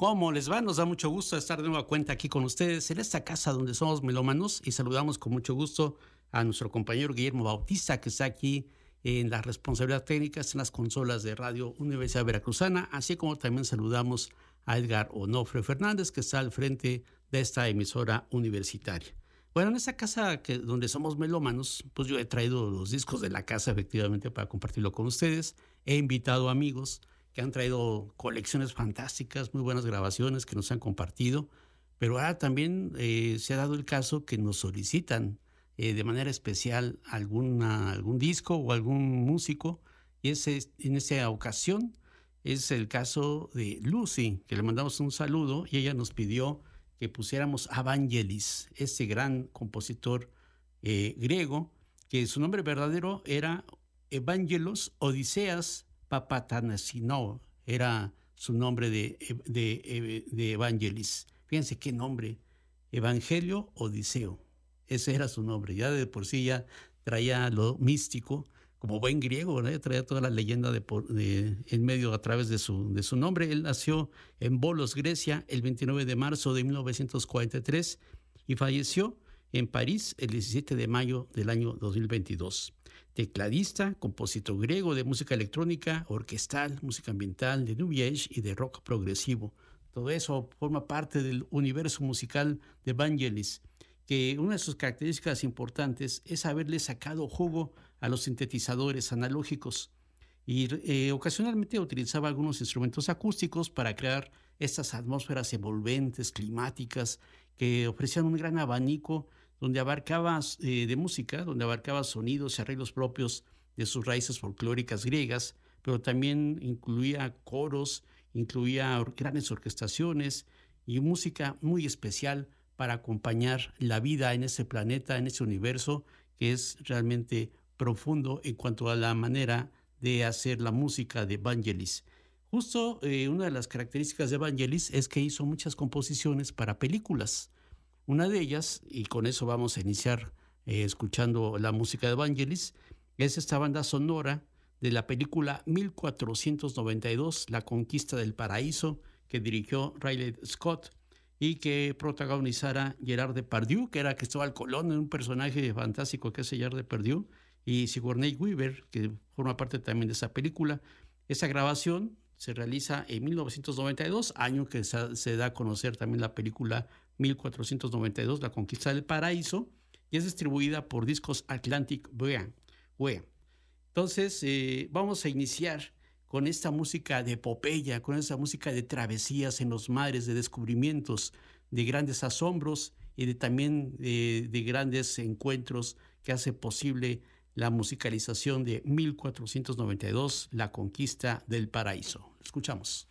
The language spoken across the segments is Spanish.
¿Cómo les va? Nos da mucho gusto estar de nueva cuenta aquí con ustedes en esta casa donde somos melómanos y saludamos con mucho gusto a nuestro compañero Guillermo Bautista que está aquí en la responsabilidad técnica en las consolas de Radio Universidad Veracruzana, así como también saludamos a Edgar Onofre Fernández que está al frente de esta emisora universitaria. Bueno, en esta casa donde somos melómanos, pues yo he traído los discos de la casa efectivamente para compartirlo con ustedes, he invitado amigos, que han traído colecciones fantásticas, muy buenas grabaciones que nos han compartido, pero ahora también eh, se ha dado el caso que nos solicitan eh, de manera especial alguna, algún disco o algún músico, y ese, en esa ocasión es el caso de Lucy, que le mandamos un saludo y ella nos pidió que pusiéramos Evangelis, ese gran compositor eh, griego, que su nombre verdadero era Evangelos Odiseas Papatanasino era su nombre de, de, de Evangelis. Fíjense qué nombre, Evangelio Odiseo. Ese era su nombre. Ya de por sí ya traía lo místico, como buen griego, traía toda la leyenda de, en medio a través de su, de su nombre. Él nació en Bolos, Grecia, el 29 de marzo de 1943 y falleció en París el 17 de mayo del año 2022 tecladista, compositor griego de música electrónica, orquestal, música ambiental, de New Age y de rock progresivo. Todo eso forma parte del universo musical de Vangelis, que una de sus características importantes es haberle sacado jugo a los sintetizadores analógicos y eh, ocasionalmente utilizaba algunos instrumentos acústicos para crear estas atmósferas envolventes, climáticas, que ofrecían un gran abanico donde abarcaba eh, de música, donde abarcaba sonidos y arreglos propios de sus raíces folclóricas griegas, pero también incluía coros, incluía grandes orquestaciones y música muy especial para acompañar la vida en ese planeta, en ese universo que es realmente profundo en cuanto a la manera de hacer la música de Vangelis. Justo eh, una de las características de Vangelis es que hizo muchas composiciones para películas. Una de ellas, y con eso vamos a iniciar eh, escuchando la música de Evangelis, es esta banda sonora de la película 1492, La Conquista del Paraíso, que dirigió Riley Scott y que protagonizara Gerard Depardieu, que era Cristóbal Colón, un personaje fantástico que es Gerard Depardieu, y Sigourney Weaver, que forma parte también de esa película. Esa grabación se realiza en 1992, año que se da a conocer también la película 1492, La Conquista del Paraíso, y es distribuida por Discos Atlantic Wea. Entonces, eh, vamos a iniciar con esta música de epopeya, con esta música de travesías en los mares, de descubrimientos, de grandes asombros y de también de, de grandes encuentros que hace posible la musicalización de 1492, La Conquista del Paraíso. Escuchamos.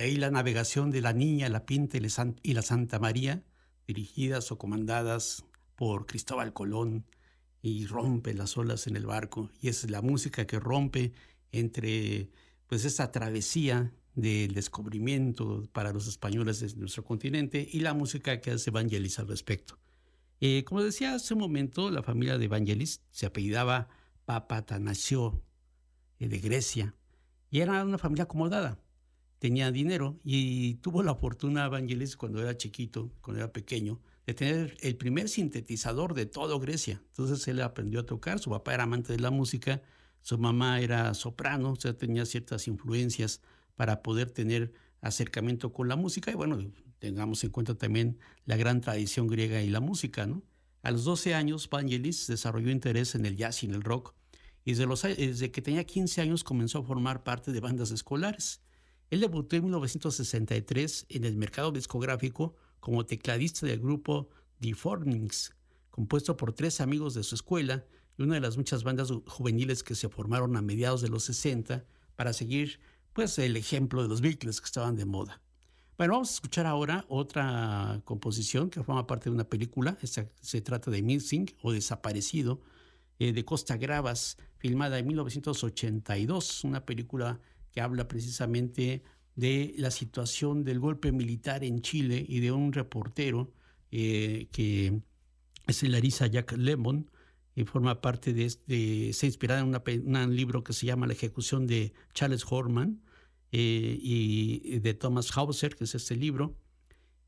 Ahí la navegación de la Niña, la Pinta y la Santa María, dirigidas o comandadas por Cristóbal Colón, y rompe las olas en el barco. Y es la música que rompe entre pues esa travesía del descubrimiento para los españoles de nuestro continente y la música que hace Vangelis al respecto. Eh, como decía hace un momento, la familia de Vangelis se apellidaba Papatanasio eh, de Grecia y era una familia acomodada. Tenía dinero y tuvo la fortuna Vangelis cuando era chiquito, cuando era pequeño, de tener el primer sintetizador de toda Grecia. Entonces él aprendió a tocar, su papá era amante de la música, su mamá era soprano, o sea, tenía ciertas influencias para poder tener acercamiento con la música y bueno, tengamos en cuenta también la gran tradición griega y la música, ¿no? A los 12 años, Vangelis desarrolló interés en el jazz y en el rock y desde, que tenía 15 años comenzó a formar parte de bandas escolares. Él debutó en 1963 en el mercado discográfico como tecladista del grupo The Formings, compuesto por tres amigos de su escuela y una de las muchas bandas juveniles que se formaron a mediados de los 60 para seguir pues el ejemplo de los Beatles que estaban de moda. Bueno, vamos a escuchar ahora otra composición que forma parte de una película. se trata de Missing o Desaparecido eh, de Costa Gravas, filmada en 1982, una película que habla precisamente de la situación del golpe militar en Chile y de un reportero eh, que es Larissa Jack Lemon y forma parte de, este, se inspirada en un libro que se llama La ejecución de Charles Horman eh, y de Thomas Hauser, que es este libro.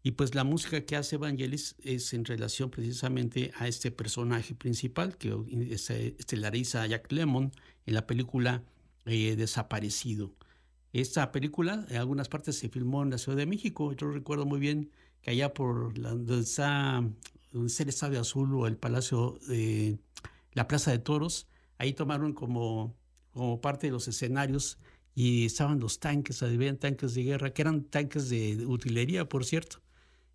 Y pues la música que hace Evangelis es en relación precisamente a este personaje principal, que es este Larissa Jack Lemon, en la película eh, Desaparecido. Esta película en algunas partes se filmó en la Ciudad de México. Yo recuerdo muy bien que allá por la, donde está, el Estadio Azul o el Palacio, de la Plaza de Toros, ahí tomaron como, como parte de los escenarios y estaban los tanques, habían tanques de guerra, que eran tanques de utilería, por cierto.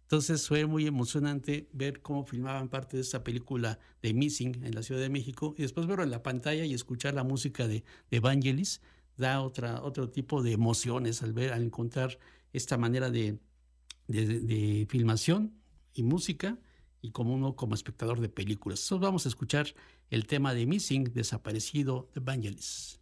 Entonces fue muy emocionante ver cómo filmaban parte de esta película de Missing en la Ciudad de México y después verlo en la pantalla y escuchar la música de, de Vangelis da otra, otro tipo de emociones al ver, al encontrar esta manera de, de, filmación y música y como uno como espectador de películas. Entonces vamos a escuchar el tema de Missing, Desaparecido de Vangelis.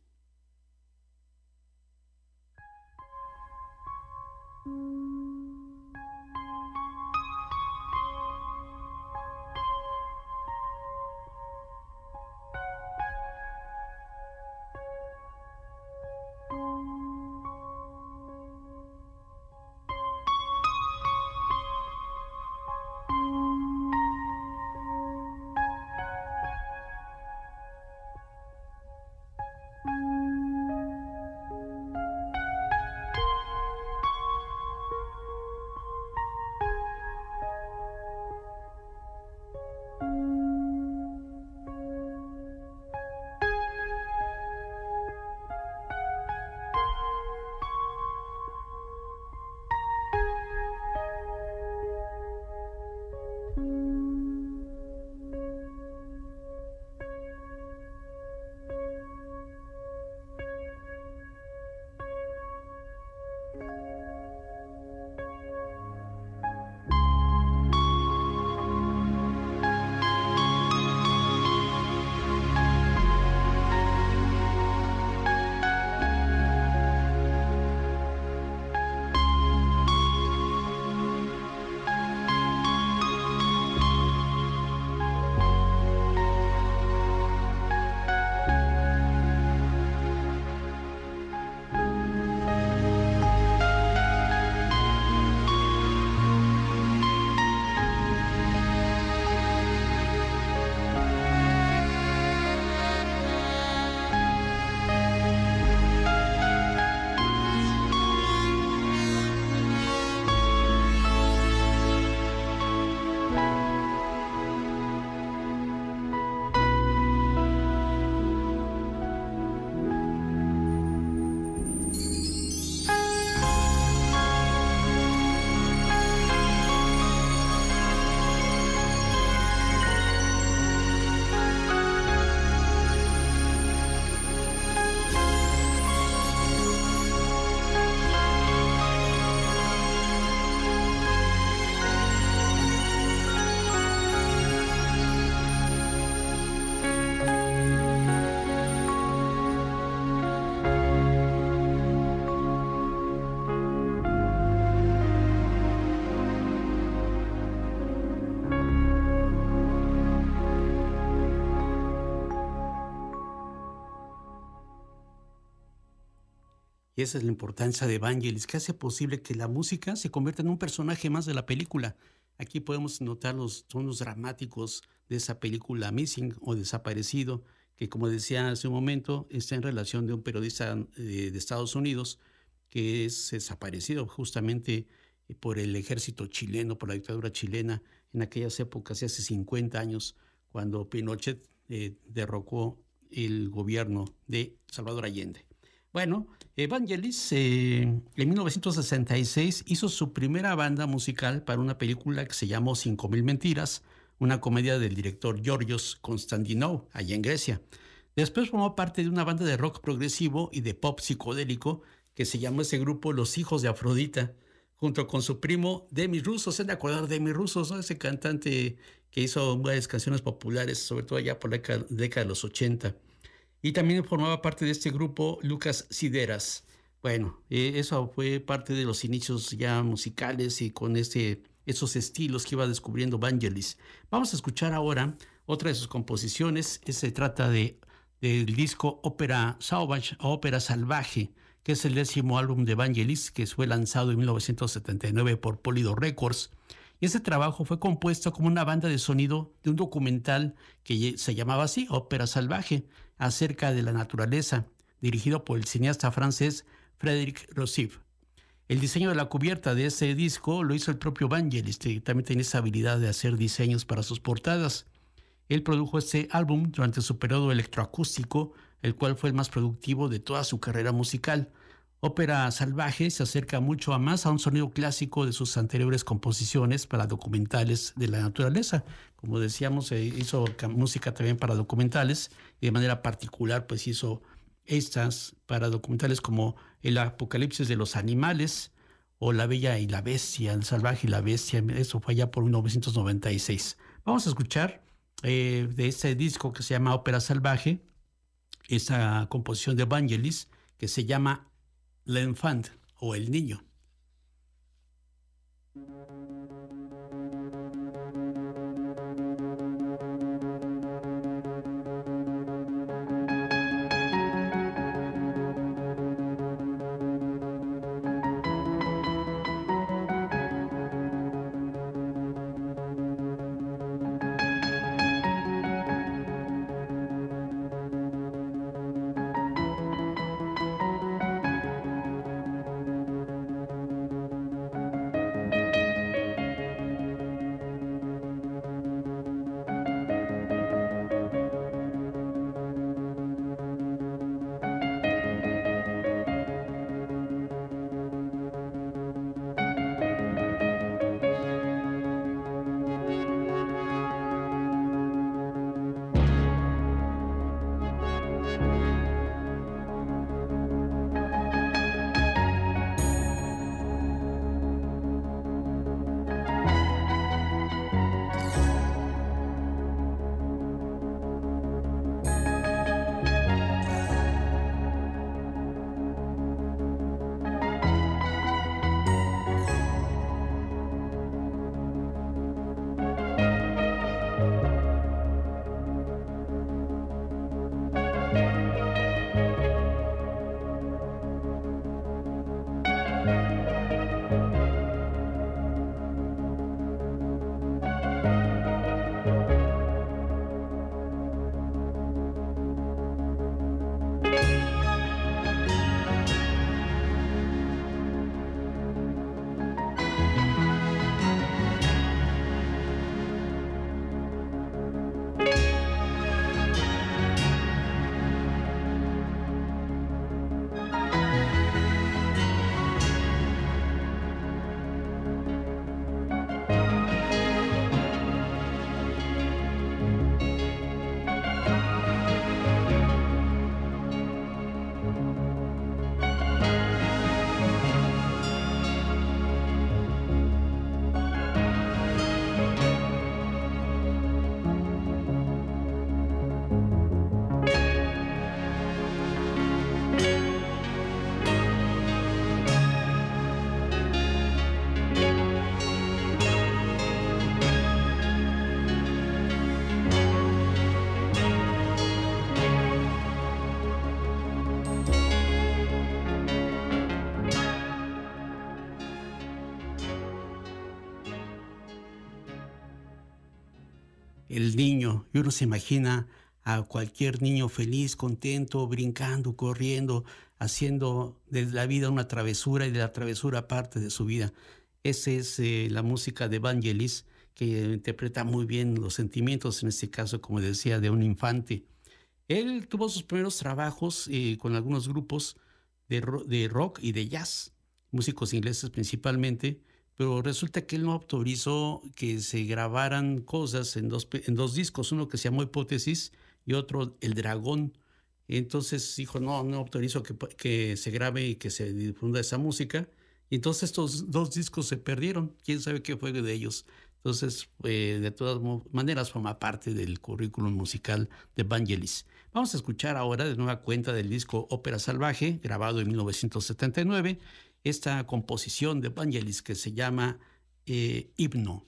Y esa es la importancia de Vangelis, que hace posible que la música se convierta en un personaje más de la película. Aquí podemos notar los tonos dramáticos de esa película Missing o Desaparecido, que como decía hace un momento, está en relación de un periodista de, de Estados Unidos que es desaparecido justamente por el ejército chileno, por la dictadura chilena, en aquellas épocas, hace 50 años, cuando Pinochet eh, derrocó el gobierno de Salvador Allende. Bueno, Evangelis eh, en 1966 hizo su primera banda musical para una película que se llamó Mil Mentiras, una comedia del director Georgios Konstantinou, allá en Grecia. Después formó parte de una banda de rock progresivo y de pop psicodélico que se llamó ese grupo Los Hijos de Afrodita, junto con su primo Demi Russo. ¿Se han de acordar de Demi Russo, ese cantante que hizo varias canciones populares, sobre todo allá por la década de los 80? Y también formaba parte de este grupo Lucas Sideras. Bueno, eh, eso fue parte de los inicios ya musicales y con este, esos estilos que iba descubriendo Vangelis. Vamos a escuchar ahora otra de sus composiciones. Se trata de, del disco Ópera Sauvage, Ópera Salvaje que es el décimo álbum de Vangelis, que fue lanzado en 1979 por Polido Records. Y ese trabajo fue compuesto como una banda de sonido de un documental que se llamaba así, Ópera Salvaje, acerca de la naturaleza, dirigido por el cineasta francés Frédéric Rossif. El diseño de la cubierta de ese disco lo hizo el propio Vangelis, que también tiene esa habilidad de hacer diseños para sus portadas. Él produjo este álbum durante su periodo electroacústico el cual fue el más productivo de toda su carrera musical. Ópera Salvaje se acerca mucho a más a un sonido clásico de sus anteriores composiciones para documentales de la naturaleza. Como decíamos, hizo música también para documentales y de manera particular pues hizo estas para documentales como El Apocalipsis de los Animales o La Bella y la Bestia, El Salvaje y la Bestia. Eso fue allá por 1996. Vamos a escuchar eh, de este disco que se llama Ópera Salvaje esa composición de Vangelis que se llama L'Enfant o El Niño. El niño, y uno se imagina a cualquier niño feliz, contento, brincando, corriendo, haciendo de la vida una travesura y de la travesura parte de su vida. Esa es eh, la música de Vangelis, que interpreta muy bien los sentimientos, en este caso, como decía, de un infante. Él tuvo sus primeros trabajos eh, con algunos grupos de, rock y de jazz, músicos ingleses principalmente, pero resulta que él no autorizó que se grabaran cosas en dos, en dos discos, uno que se llamó Hipótesis y otro El Dragón. Entonces dijo, no, no autorizo que, que se grabe y que se difunda esa música. Y entonces estos dos discos se perdieron. ¿Quién sabe qué fue de ellos? Entonces, eh, de todas maneras, forma parte del currículum musical de Vangelis. Vamos a escuchar ahora de nueva cuenta del disco Ópera Salvaje, grabado en 1979, esta composición de Vangelis que se llama eh, Himno.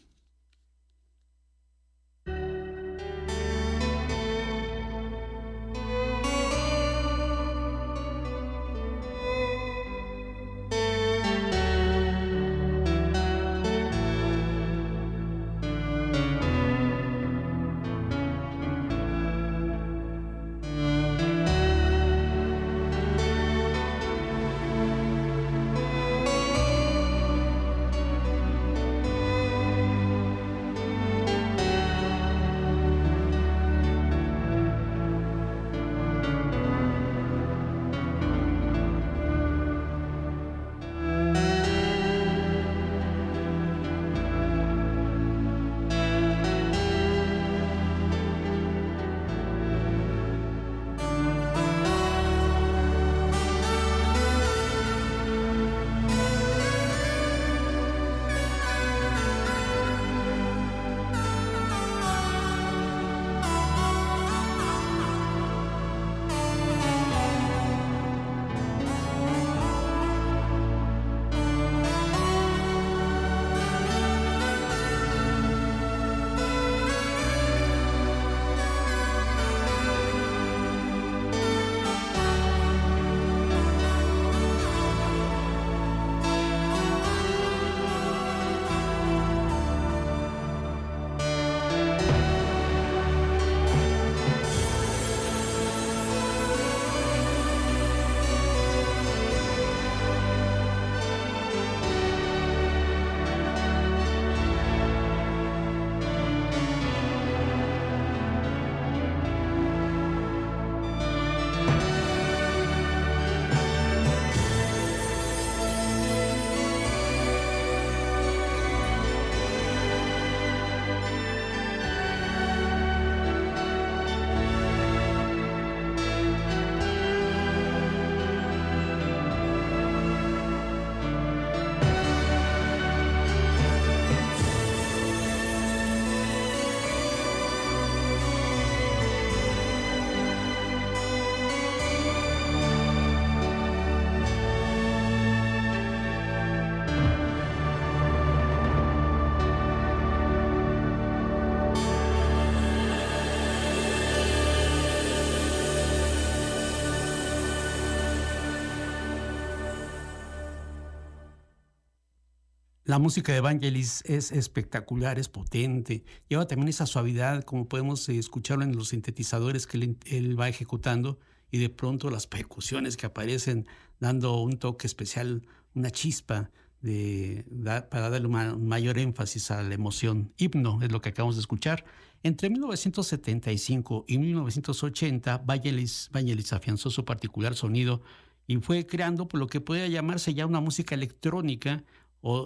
La música de Evangelis es espectacular, es potente, lleva también esa suavidad, como podemos eh, escucharlo en los sintetizadores que él, va ejecutando, y de pronto las percusiones que aparecen dando un toque especial, una chispa de, para darle un mayor énfasis a la emoción. Himno es lo que acabamos de escuchar. Entre 1975 y 1980, Vangelis, Vangelis afianzó su particular sonido y fue creando por lo que puede llamarse ya una música electrónica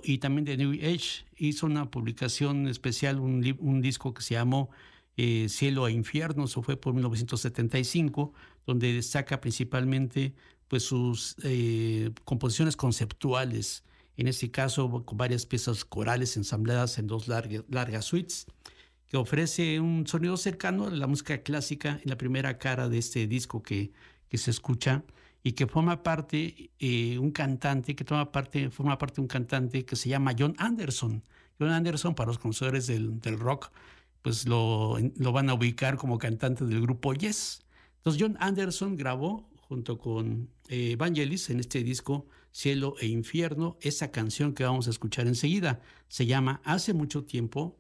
y también de New Age. Hizo una publicación especial, un, un disco que se llamó eh, Cielo e Infierno, eso fue por 1975, donde destaca principalmente pues, sus eh, composiciones conceptuales, en este caso con varias piezas corales ensambladas en dos largas, largas suites, que ofrece un sonido cercano a la música clásica en la primera cara de este disco que, que se escucha y que forma parte eh, un cantante, que toma parte, forma parte un cantante que se llama John Anderson. John Anderson, para los conocedores del, del rock, pues lo, lo, van a ubicar como cantante del grupo Yes. Entonces John Anderson grabó junto con eh, Vangelis en este disco Cielo e Infierno esa canción que vamos a escuchar enseguida. Se llama Hace mucho tiempo,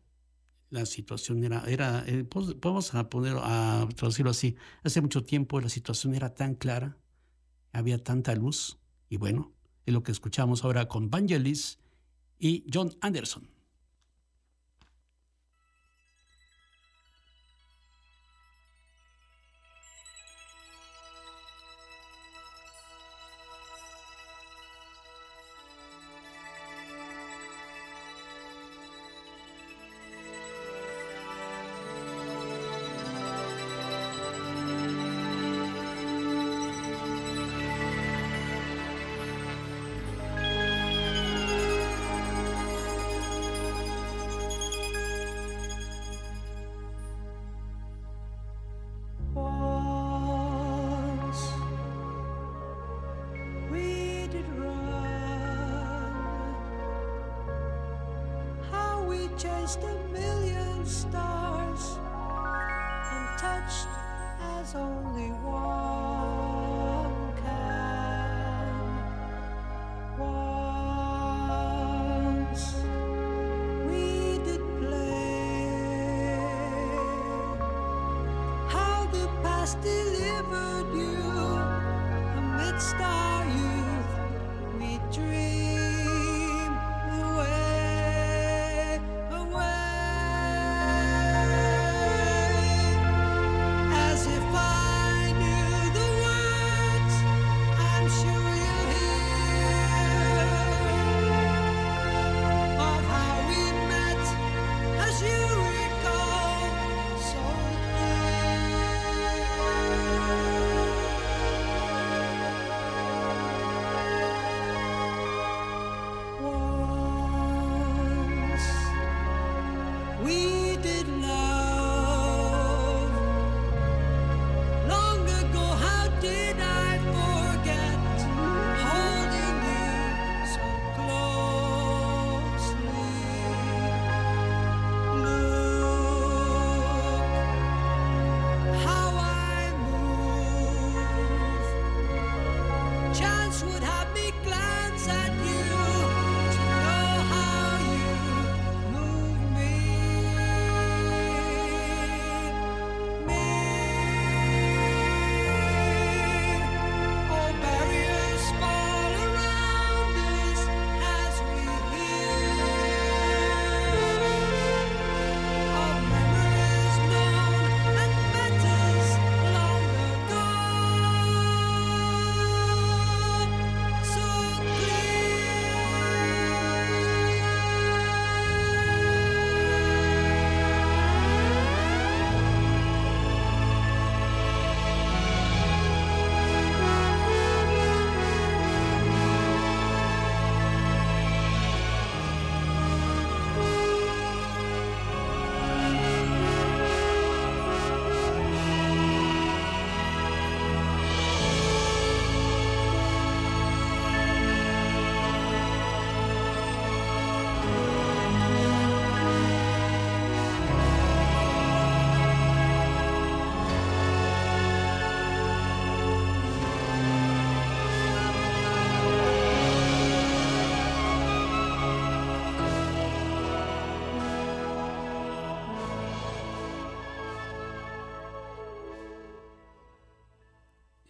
la situación era, era eh, pues, vamos a poner, a traducirlo así, hace mucho tiempo la situación era tan clara, había tanta luz, y bueno, es lo que escuchamos ahora con Vangelis y John Anderson.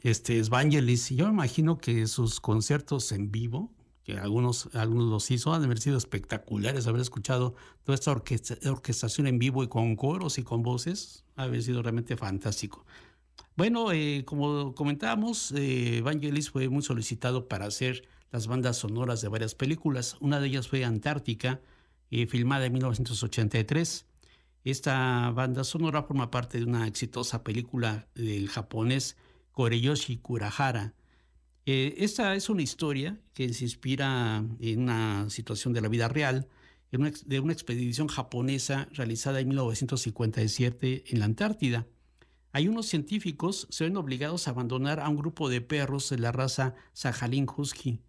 Este Evangelis, y yo me imagino que sus conciertos en vivo, que algunos, algunos los hizo, han haber sido espectaculares, haber escuchado toda esta orquestación en vivo y con coros y con voces, ha haber sido realmente fantástico. Bueno, eh, como comentábamos, eh, fue muy solicitado para hacer las bandas sonoras de varias películas. Una de ellas fue Antártica, eh, filmada en 1983. Esta banda sonora forma parte de una exitosa película del japonés Koreyoshi Kurahara. Eh, esta es una historia que se inspira en una situación de la vida real, de una expedición japonesa realizada en 1957 en la Antártida. Hay unos científicos se ven obligados a abandonar a un grupo de perros de la raza Sajalin Husky.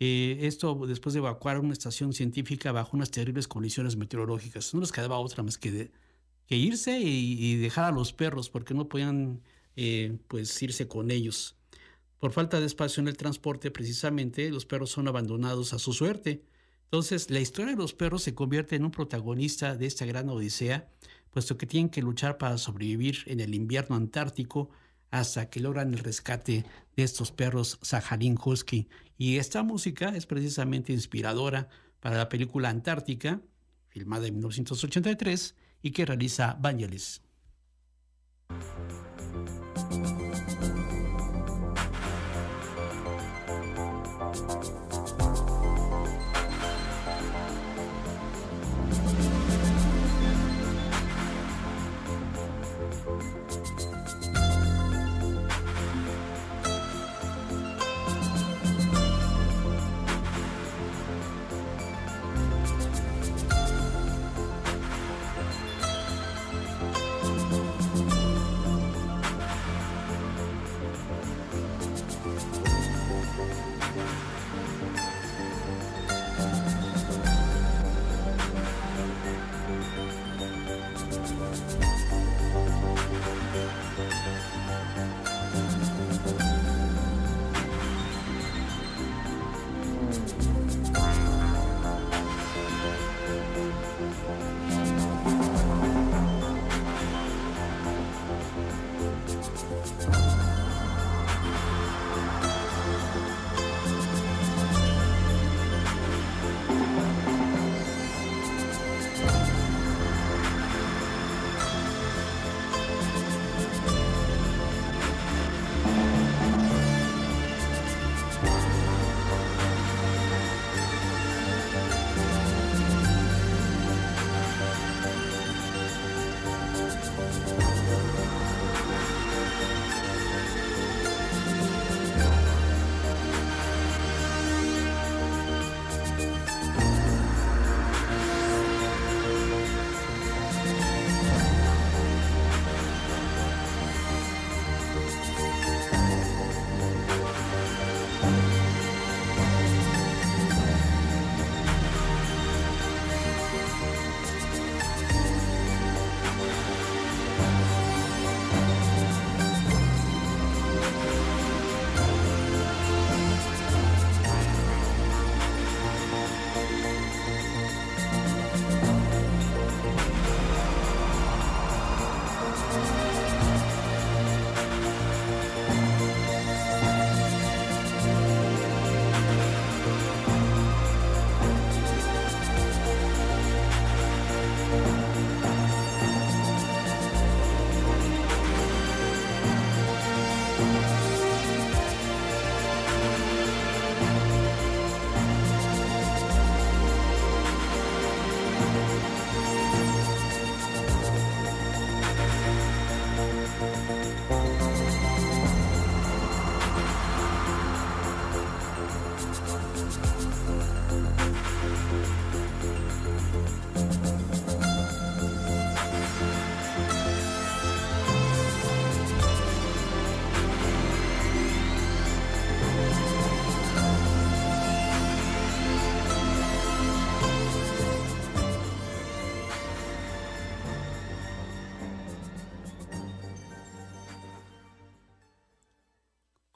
Eh, esto después de evacuar una estación científica bajo unas terribles condiciones meteorológicas. No les quedaba otra más que, que irse y, dejar a los perros porque no podían eh, pues irse con ellos. Por falta de espacio en el transporte, precisamente, los perros son abandonados a su suerte. Entonces, la historia de los perros se convierte en un protagonista de esta gran odisea, puesto que tienen que luchar para sobrevivir en el invierno antártico hasta que logran el rescate de estos perros Saharin Husky. Y esta música es precisamente inspiradora para la película Antártica, filmada en 1983 y que realiza Vangelis.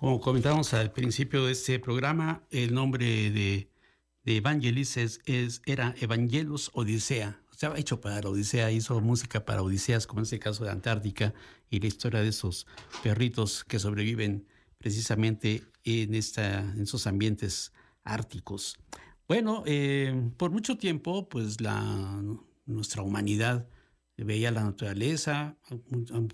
Como comentábamos al principio de este programa, el nombre de, Evangelis es, era Evangelos Odisea. Estaba hecho para Odisea, hizo música para Odiseas, como en este caso de Antártica, y la historia de esos perritos que sobreviven precisamente en, esta, en esos ambientes árticos. Bueno, eh, por mucho tiempo, pues la, nuestra humanidad veía la naturaleza,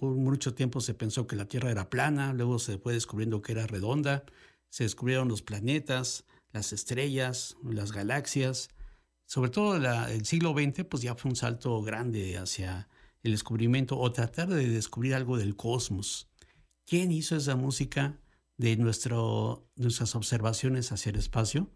por mucho tiempo se pensó que la Tierra era plana, luego se fue descubriendo que era redonda, se descubrieron los planetas, las estrellas, las galaxias, sobre todo el siglo XX pues ya fue un salto grande hacia el descubrimiento o tratar de descubrir algo del cosmos. ¿Quién hizo esa música de nuestras observaciones hacia el espacio?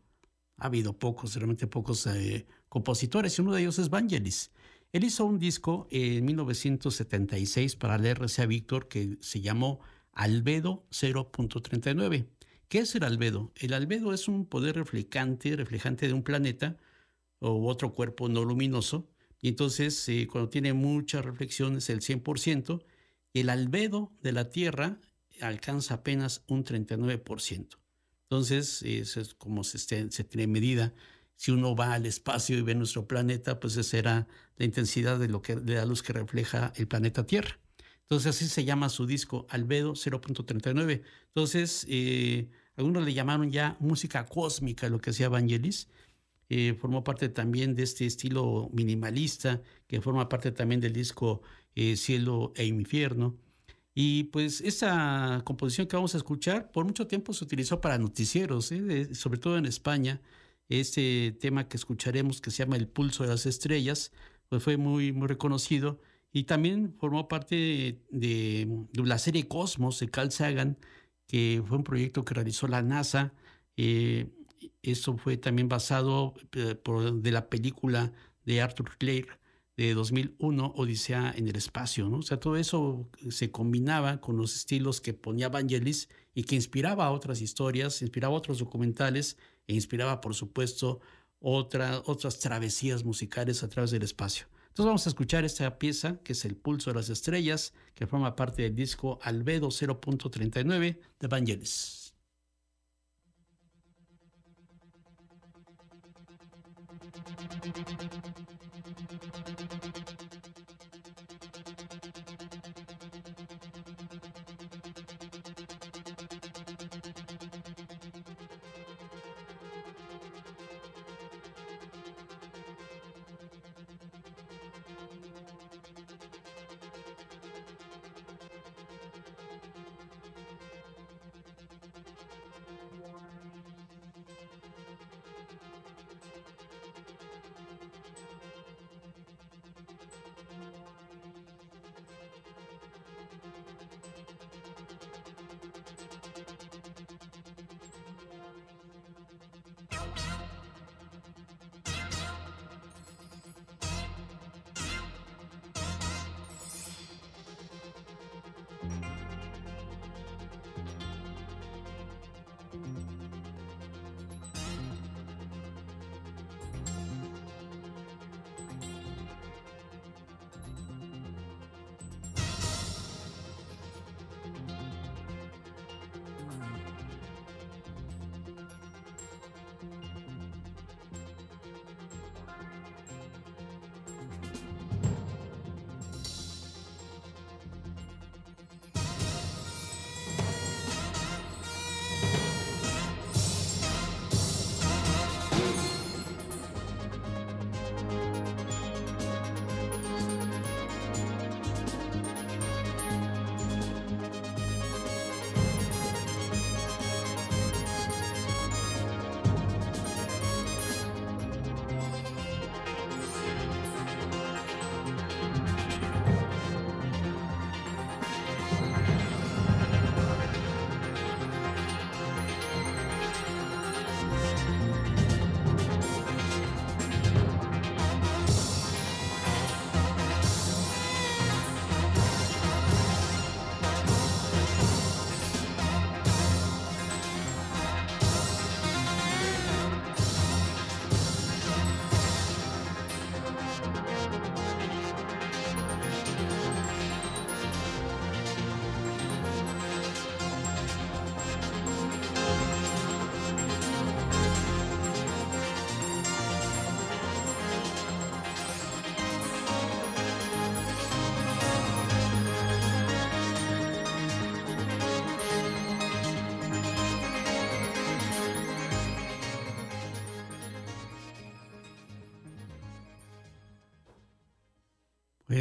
Ha habido pocos, realmente pocos eh, compositores y uno de ellos es Vangelis. Él hizo un disco en 1976 para el RCA Víctor que se llamó Albedo 0.39. ¿Qué es el albedo? El albedo es un poder reflectante, reflejante de un planeta o otro cuerpo no luminoso. Y entonces, eh, cuando tiene mucha reflexión, es el 100%. El albedo de la Tierra alcanza apenas un 39%. Entonces, eso es como se, se tiene medida si uno va al espacio y ve nuestro planeta, pues esa era la intensidad de, lo que, de la luz que refleja el planeta Tierra. Entonces así se llama su disco, Albedo 0.39. Entonces, eh, algunos le llamaron ya música cósmica, lo que hacía Vangelis. Eh, formó parte también de este estilo minimalista, que forma parte también del disco eh, Cielo e Infierno. Y pues esa composición que vamos a escuchar por mucho tiempo se utilizó para noticieros, sobre todo en España. Este tema que escucharemos que se llama El pulso de las estrellas, pues fue muy, muy reconocido y también formó parte de, la serie Cosmos de Carl Sagan, que fue un proyecto que realizó la NASA. Eh, eso fue también basado eh, por, de la película de Arthur Clarke de 2001, Odisea en el espacio. ¿no? O sea, todo eso se combinaba con los estilos que ponía Vangelis y que inspiraba a otras historias, inspiraba a otros documentales e inspiraba, por supuesto, otras travesías musicales a través del espacio. Entonces vamos a escuchar esta pieza que es El Pulso de las Estrellas, que forma parte del disco Albedo 0.39 de Vangelis.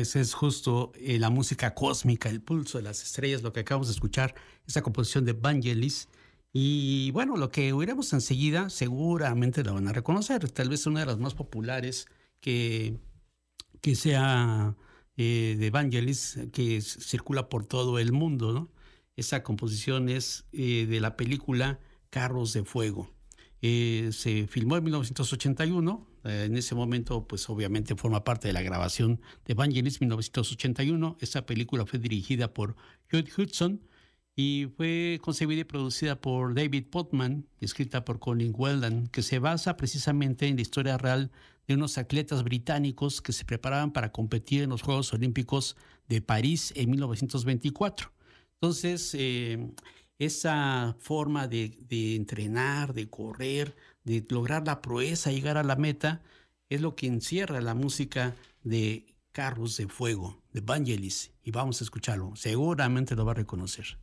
Es justo eh, la música cósmica, el pulso de las estrellas, lo que acabamos de escuchar, esa composición de Vangelis. Y bueno, lo que oiremos enseguida seguramente la van a reconocer, tal vez una de las más populares que, que sea eh, de Vangelis, que circula por todo el mundo. ¿no? Esa composición es eh, de la película Carros de Fuego. se filmó en 1981 eh, en ese momento, pues obviamente forma parte de la grabación de Evangelist 1981. Esta película fue dirigida por Judd Hudson y fue concebida y producida por David Potman escrita por Colin Weldon, que se basa precisamente en la historia real de unos atletas británicos que se preparaban para competir en los Juegos Olímpicos de París en 1924. Entonces, eh, esa forma de, entrenar, de correr, de lograr la proeza, llegar a la meta, es lo que encierra la música de Carros de Fuego, de Vangelis. Y vamos a escucharlo. Seguramente lo va a reconocer.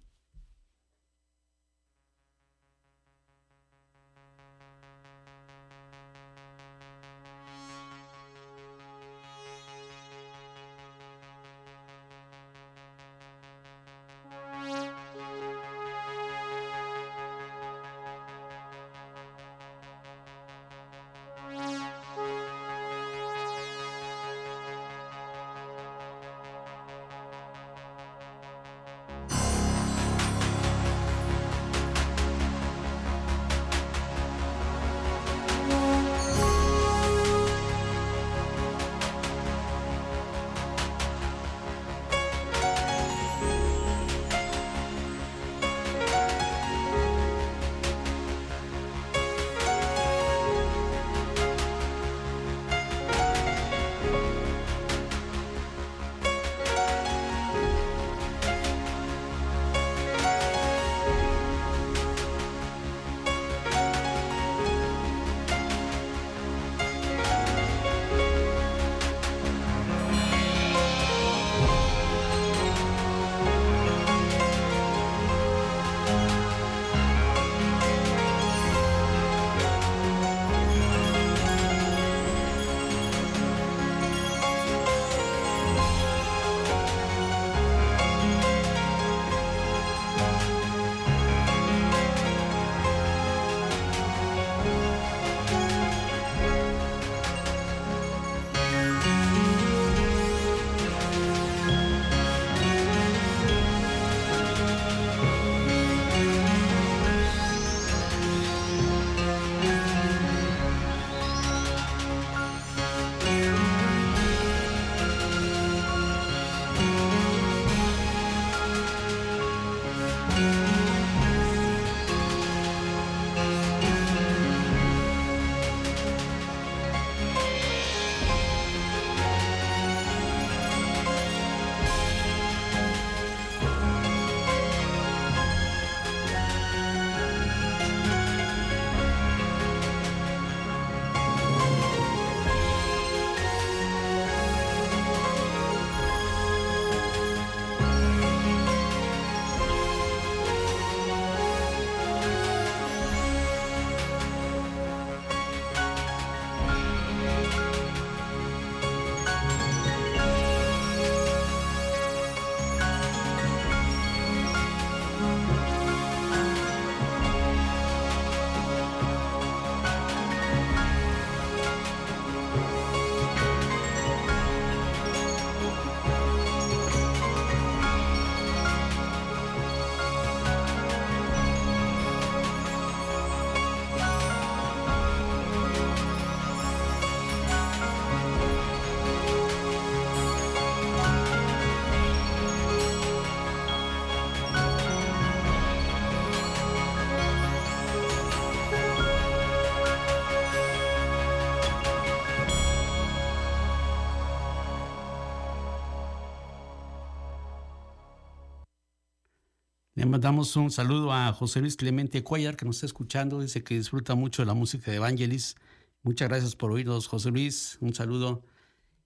Mandamos un saludo a José Luis Clemente Cuellar, que nos está escuchando. Dice que disfruta mucho de la música de Evangelis. Muchas gracias por oírnos, José Luis. Un saludo.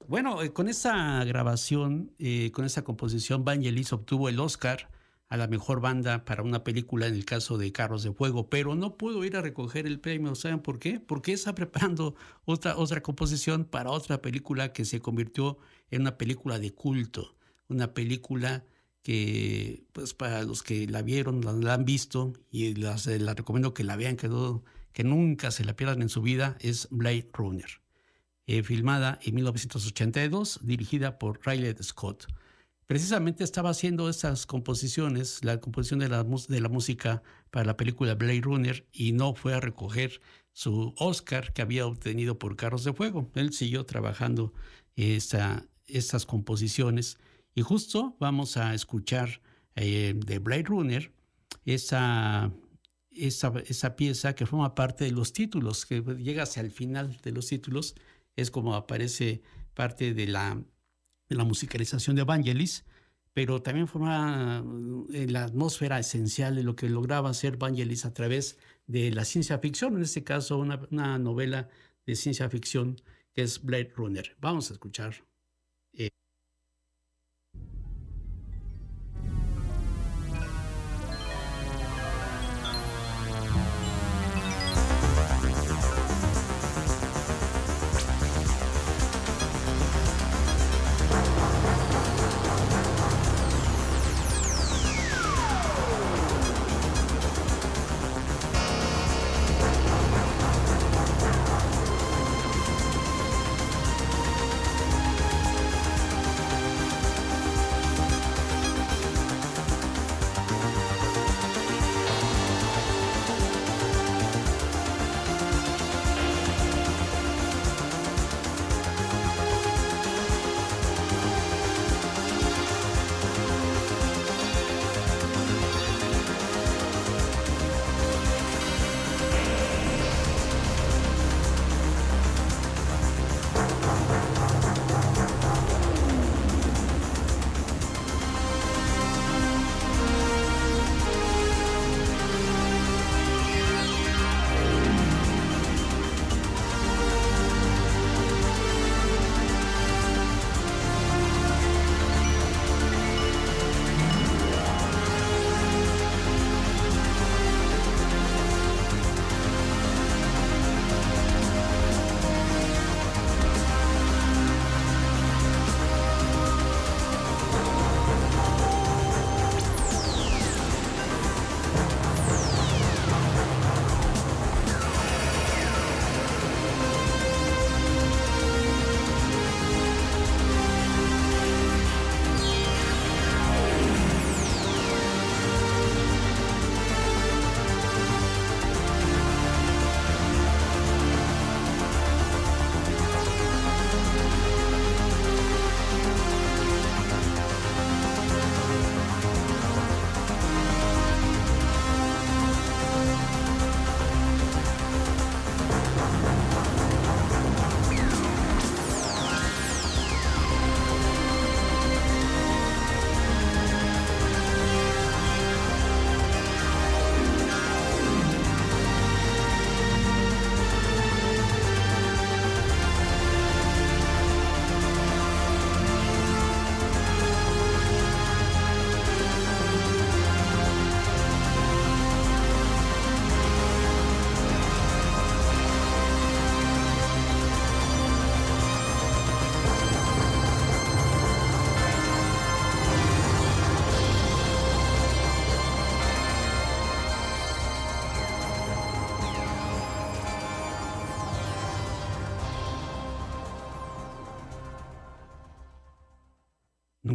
Bueno, eh, con esa grabación, eh, con esa composición, Vangelis obtuvo el Oscar a la mejor banda para una película en el caso de Carros de Fuego, pero no pudo ir a recoger el premio. ¿Saben por qué? Porque está preparando otra, otra composición para otra película que se convirtió en una película de culto, una película que pues para los que la vieron, la, han visto y las, la recomiendo que la vean, que, que nunca se la pierdan en su vida, es Blade Runner, eh, filmada en 1982, dirigida por Riley Scott. Precisamente estaba haciendo estas composiciones, la composición de la, de la música para la película Blade Runner y no fue a recoger su Oscar que había obtenido por Carros de Fuego. Él siguió trabajando esta, estas composiciones y justo vamos a escuchar eh, de Blade Runner esa, esa, esa, pieza que forma parte de los títulos, que llega hacia el final de los títulos, es como aparece parte de la, de la musicalización de Evangelis, pero también forma eh, la atmósfera esencial de lo que lograba hacer Vangelis a través de la ciencia ficción, en este caso una, una novela de ciencia ficción que es Blade Runner. Vamos a escuchar.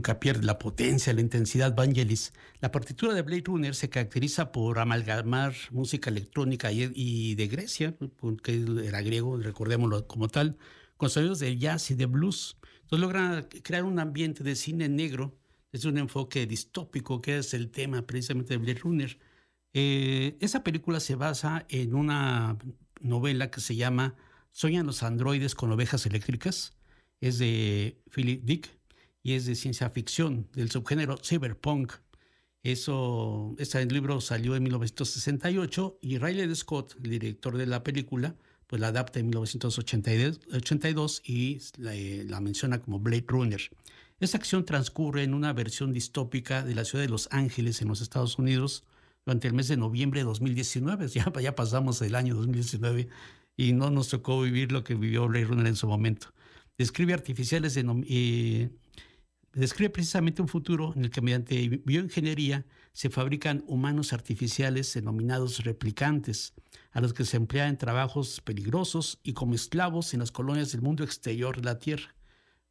Nunca pierde la potencia, la intensidad Vangelis. La partitura de Blade Runner se caracteriza por amalgamar música electrónica y, de Grecia, que era griego, recordémoslo como tal, con sonidos de jazz y de blues. Entonces logra crear un ambiente de cine negro desde un enfoque distópico, que es el tema precisamente de Blade Runner. Eh, esa película se basa en una novela que se llama Soñan los androides con ovejas eléctricas. Es de Philip Dick y es de ciencia ficción del subgénero cyberpunk. Eso, este libro salió en 1968 y Riley Scott, el director de la película, pues la adapta en 1982 y la, eh, la menciona como Blade Runner. Esta acción transcurre en una versión distópica de la ciudad de Los Ángeles en los Estados Unidos durante el mes de noviembre de 2019. Ya, ya pasamos el año 2019 y no nos tocó vivir lo que vivió Blade Runner en su momento. Describe artificiales de, eh, describe precisamente un futuro en el que mediante bioingeniería se fabrican humanos artificiales denominados replicantes, a los que se emplean en trabajos peligrosos y como esclavos en las colonias del mundo exterior de la Tierra,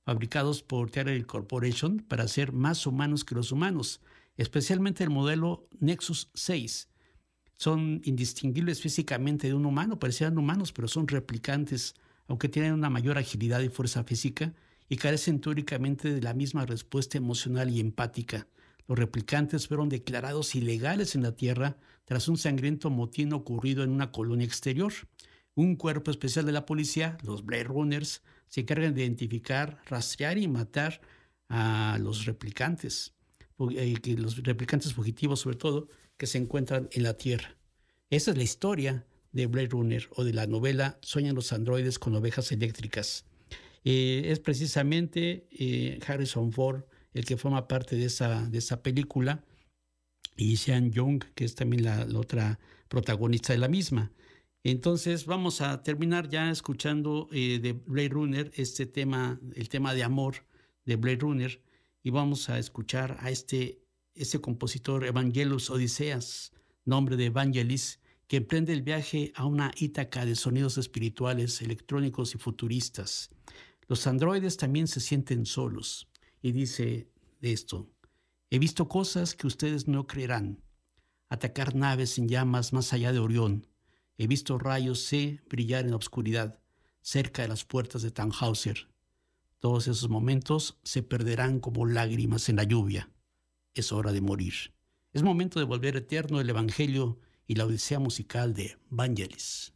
fabricados por Terra Corporation para ser más humanos que los humanos, especialmente el modelo Nexus 6. Son indistinguibles físicamente de un humano, parecían humanos, pero son replicantes, aunque tienen una mayor agilidad y fuerza física, y carecen teóricamente de la misma respuesta emocional y empática. Los replicantes fueron declarados ilegales en la Tierra tras un sangriento motín ocurrido en una colonia exterior. Un cuerpo especial de la policía, los Blade Runners, se encargan de identificar, rastrear y matar a los replicantes. eh, los replicantes fugitivos sobre todo, que se encuentran en la Tierra. Esa es la historia de Blade Runner o de la novela Sueñan los androides con ovejas eléctricas. Eh, es precisamente eh, Harrison Ford el que forma parte de esa, de esa película y Sean Young, que es también la, otra protagonista de la misma. Entonces vamos a terminar ya escuchando eh, de Blade Runner este tema, el tema de amor de Blade Runner, y vamos a escuchar a este, este compositor Evangelus Odiseas, nombre de Evangelis, que emprende el viaje a una Ítaca de sonidos espirituales, electrónicos y futuristas. Los androides también se sienten solos. Y dice de esto, he visto cosas que ustedes no creerán. Atacar naves en llamas más allá de Orión. He visto rayos C brillar en la oscuridad, cerca de las puertas de Tannhauser. Todos esos momentos se perderán como lágrimas en la lluvia. Es hora de morir. Es momento de volver eterno el Evangelio y la odisea musical de Vangelis.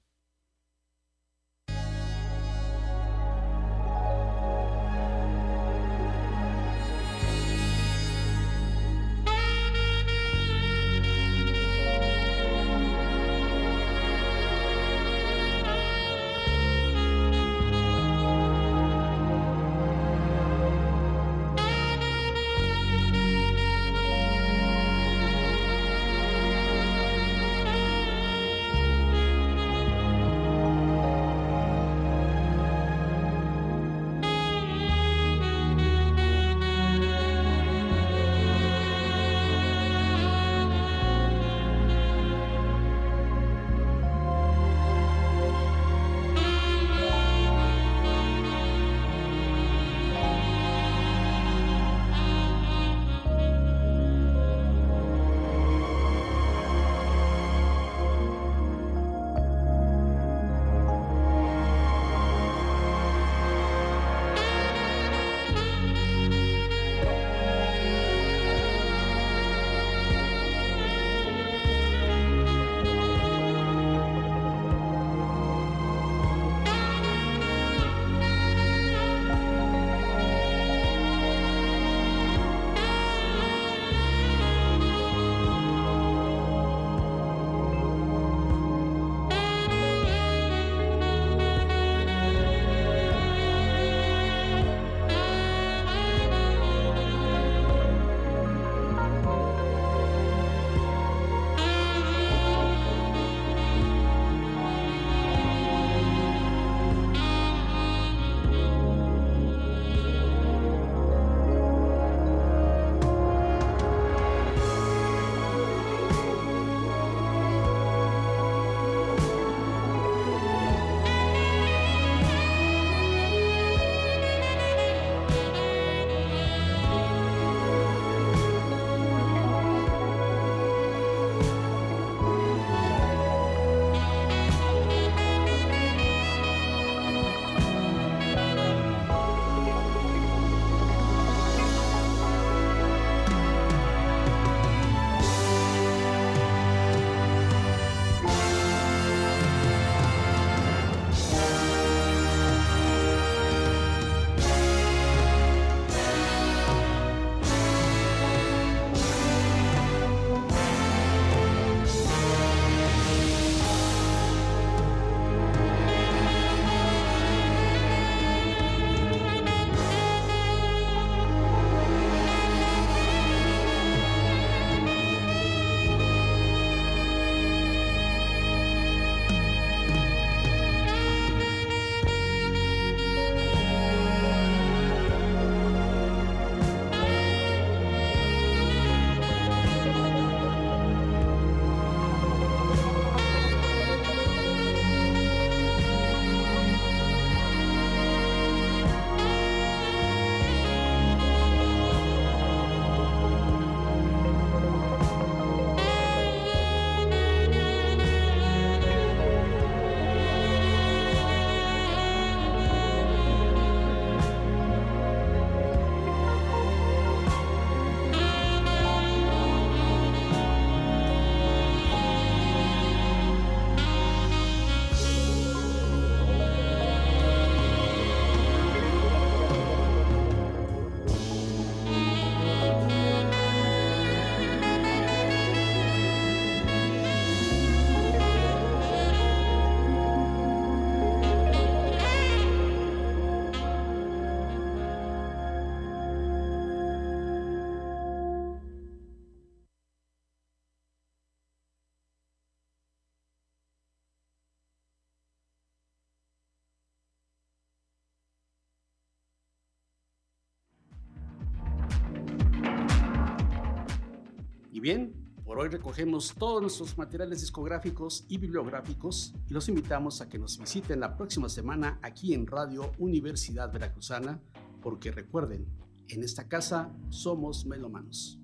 Y bien, por hoy recogemos todos nuestros materiales discográficos y bibliográficos y los invitamos a que nos visiten la próxima semana aquí en Radio Universidad Veracruzana, porque recuerden, en esta casa somos melomanos.